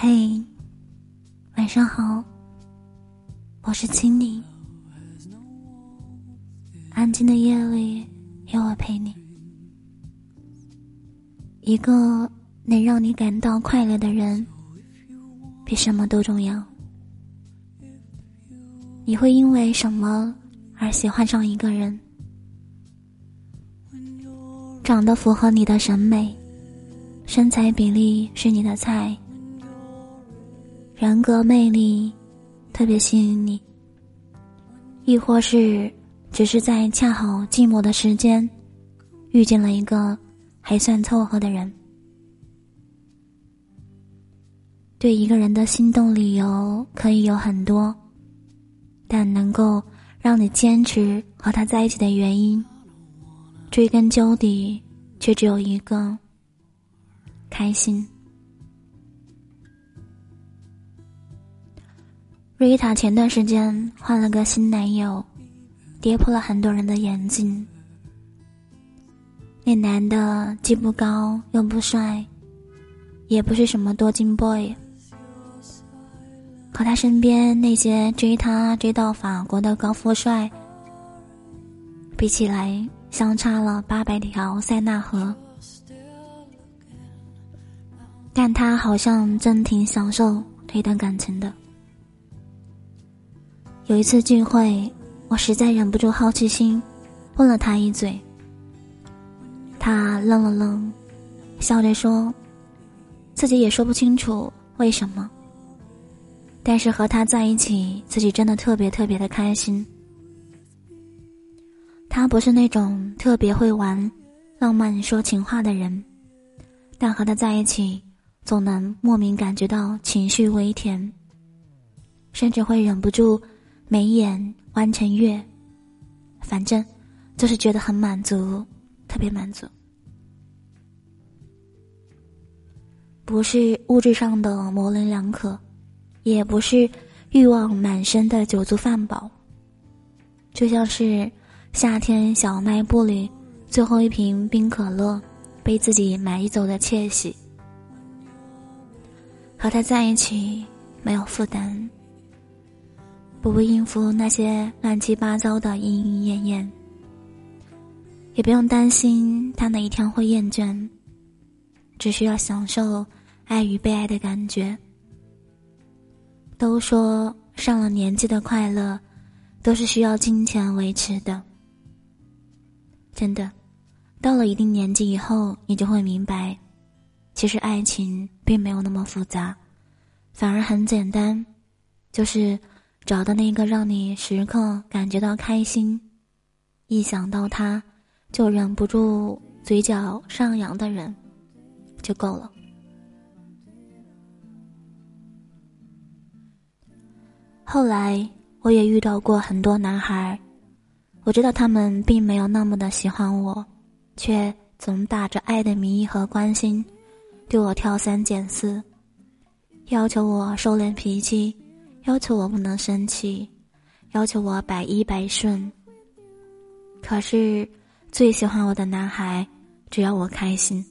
嘿，晚上好，我是青柠。安静的夜里，有我陪你。一个能让你感到快乐的人，比什么都重要。你会因为什么而喜欢上一个人？长得符合你的审美，身材比例是你的菜。人格魅力特别吸引你，亦或是只是在恰好寂寞的时间遇见了一个还算凑合的人。对一个人的心动理由可以有很多，但能够让你坚持和他在一起的原因，追根究底却只有一个：开心。瑞塔前段时间换了个新男友，跌破了很多人的眼镜。那男的既不高又不帅，也不是什么多金 boy，和他身边那些追他追到法国的高富帅比起来，相差了八百条塞纳河。但他好像真挺享受这段感情的。有一次聚会，我实在忍不住好奇心，问了他一嘴。他愣了愣，笑着说：“自己也说不清楚为什么，但是和他在一起，自己真的特别特别的开心。他不是那种特别会玩浪漫说情话的人，但和他在一起，总能莫名感觉到情绪微甜，甚至会忍不住。”眉眼弯成月，反正就是觉得很满足，特别满足。不是物质上的模棱两可，也不是欲望满身的酒足饭饱，就像是夏天小卖部里最后一瓶冰可乐被自己买走的窃喜。和他在一起没有负担。不会应付那些乱七八糟的莺莺燕燕，也不用担心他哪一天会厌倦，只需要享受爱与被爱的感觉。都说上了年纪的快乐，都是需要金钱维持的。真的，到了一定年纪以后，你就会明白，其实爱情并没有那么复杂，反而很简单，就是。找到那个让你时刻感觉到开心，一想到他，就忍不住嘴角上扬的人，就够了。后来我也遇到过很多男孩，我知道他们并没有那么的喜欢我，却总打着爱的名义和关心，对我挑三拣四，要求我收敛脾气。要求我不能生气，要求我百依百顺。可是，最喜欢我的男孩，只要我开心。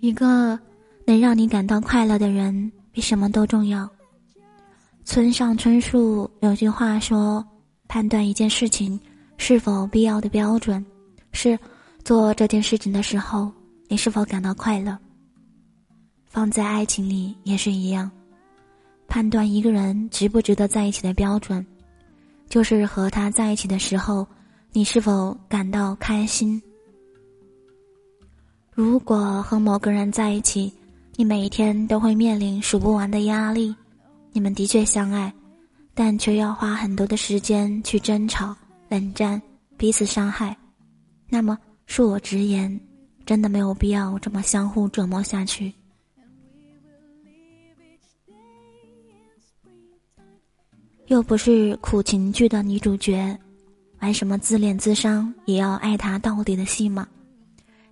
一个能让你感到快乐的人，比什么都重要。村上春树有句话说：“判断一件事情是否必要的标准，是做这件事情的时候，你是否感到快乐。”放在爱情里也是一样。判断一个人值不值得在一起的标准，就是和他在一起的时候，你是否感到开心。如果和某个人在一起，你每一天都会面临数不完的压力，你们的确相爱，但却要花很多的时间去争吵、冷战、彼此伤害，那么恕我直言，真的没有必要这么相互折磨下去。又不是苦情剧的女主角，玩什么自恋自伤也要爱他到底的戏码，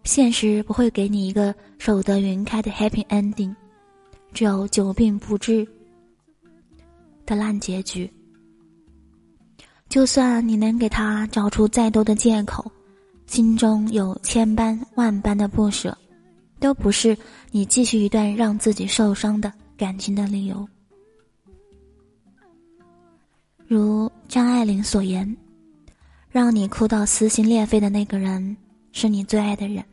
现实不会给你一个守得云开的 happy ending，只有久病不治的烂结局。就算你能给他找出再多的借口，心中有千般万般的不舍，都不是你继续一段让自己受伤的感情的理由。如张爱玲所言：“让你哭到撕心裂肺的那个人，是你最爱的人；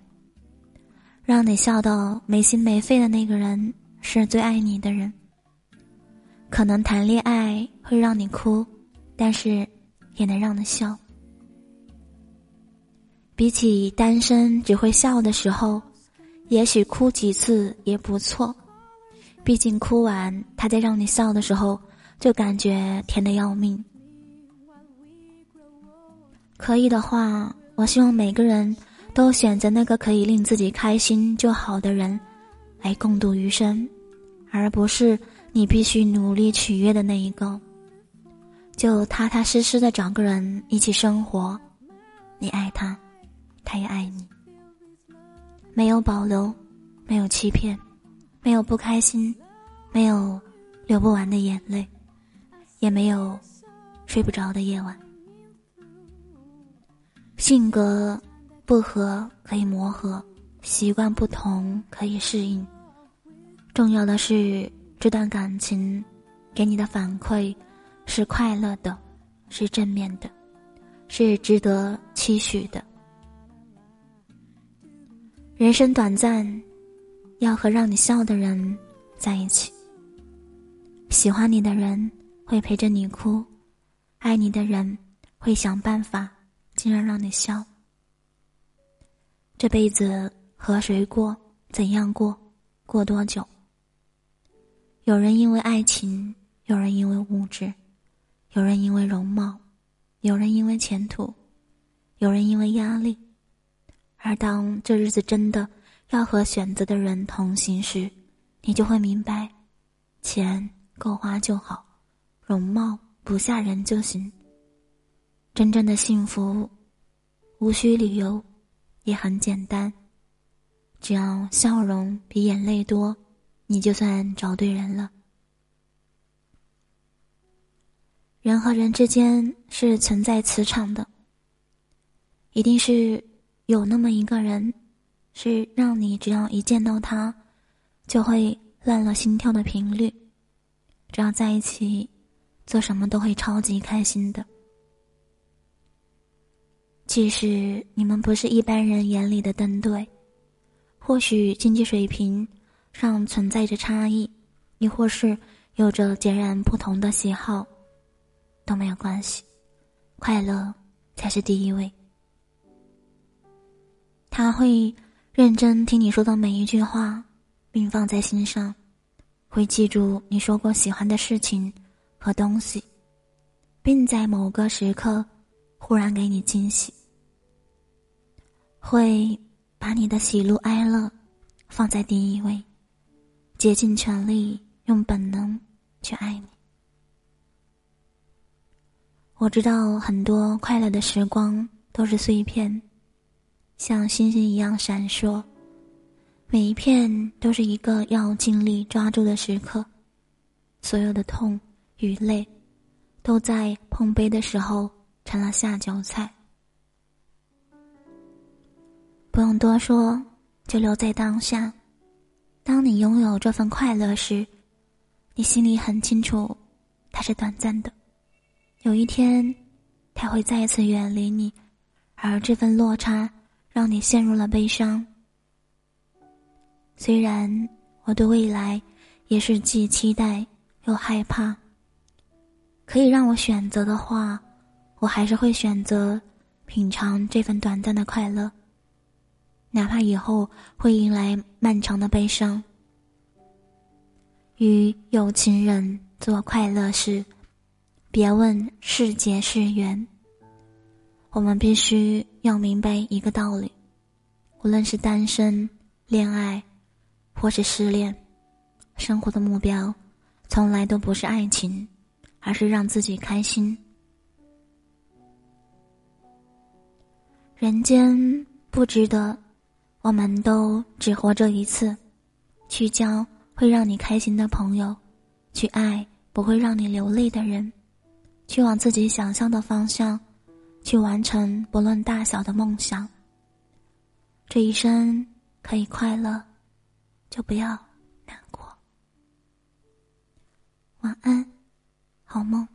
让你笑到没心没肺的那个人，是最爱你的人。可能谈恋爱会让你哭，但是也能让你笑。比起单身只会笑的时候，也许哭几次也不错。毕竟哭完，他在让你笑的时候。”就感觉甜的要命。可以的话，我希望每个人都选择那个可以令自己开心就好的人，来共度余生，而不是你必须努力取悦的那一个。就踏踏实实的找个人一起生活，你爱他，他也爱你，没有保留，没有欺骗，没有不开心，没有流不完的眼泪。也没有睡不着的夜晚。性格不合可以磨合，习惯不同可以适应。重要的是这段感情给你的反馈是快乐的，是正面的，是值得期许的。人生短暂，要和让你笑的人在一起。喜欢你的人。会陪着你哭，爱你的人会想办法，尽量让你笑。这辈子和谁过，怎样过，过多久？有人因为爱情，有人因为物质，有人因为容貌，有人因为前途，有人因为压力。而当这日子真的要和选择的人同行时，你就会明白，钱够花就好。容貌不吓人就行。真正的幸福，无需理由，也很简单。只要笑容比眼泪多，你就算找对人了。人和人之间是存在磁场的，一定是有那么一个人，是让你只要一见到他，就会乱了心跳的频率。只要在一起。做什么都会超级开心的。即使你们不是一般人眼里的登对，或许经济水平上存在着差异，亦或是有着截然不同的喜好，都没有关系，快乐才是第一位。他会认真听你说的每一句话，并放在心上，会记住你说过喜欢的事情。和东西，并在某个时刻忽然给你惊喜，会把你的喜怒哀乐放在第一位，竭尽全力用本能去爱你。我知道很多快乐的时光都是碎片，像星星一样闪烁，每一片都是一个要尽力抓住的时刻，所有的痛。与泪，都在碰杯的时候成了下酒菜。不用多说，就留在当下。当你拥有这份快乐时，你心里很清楚，它是短暂的。有一天，它会再次远离你，而这份落差让你陷入了悲伤。虽然我对未来也是既期待又害怕。可以让我选择的话，我还是会选择品尝这份短暂的快乐，哪怕以后会迎来漫长的悲伤。与有情人做快乐事，别问是劫是缘。我们必须要明白一个道理：无论是单身、恋爱，或是失恋，生活的目标从来都不是爱情。而是让自己开心。人间不值得，我们都只活这一次。去交会让你开心的朋友，去爱不会让你流泪的人，去往自己想象的方向，去完成不论大小的梦想。这一生可以快乐，就不要难过。晚安，好梦。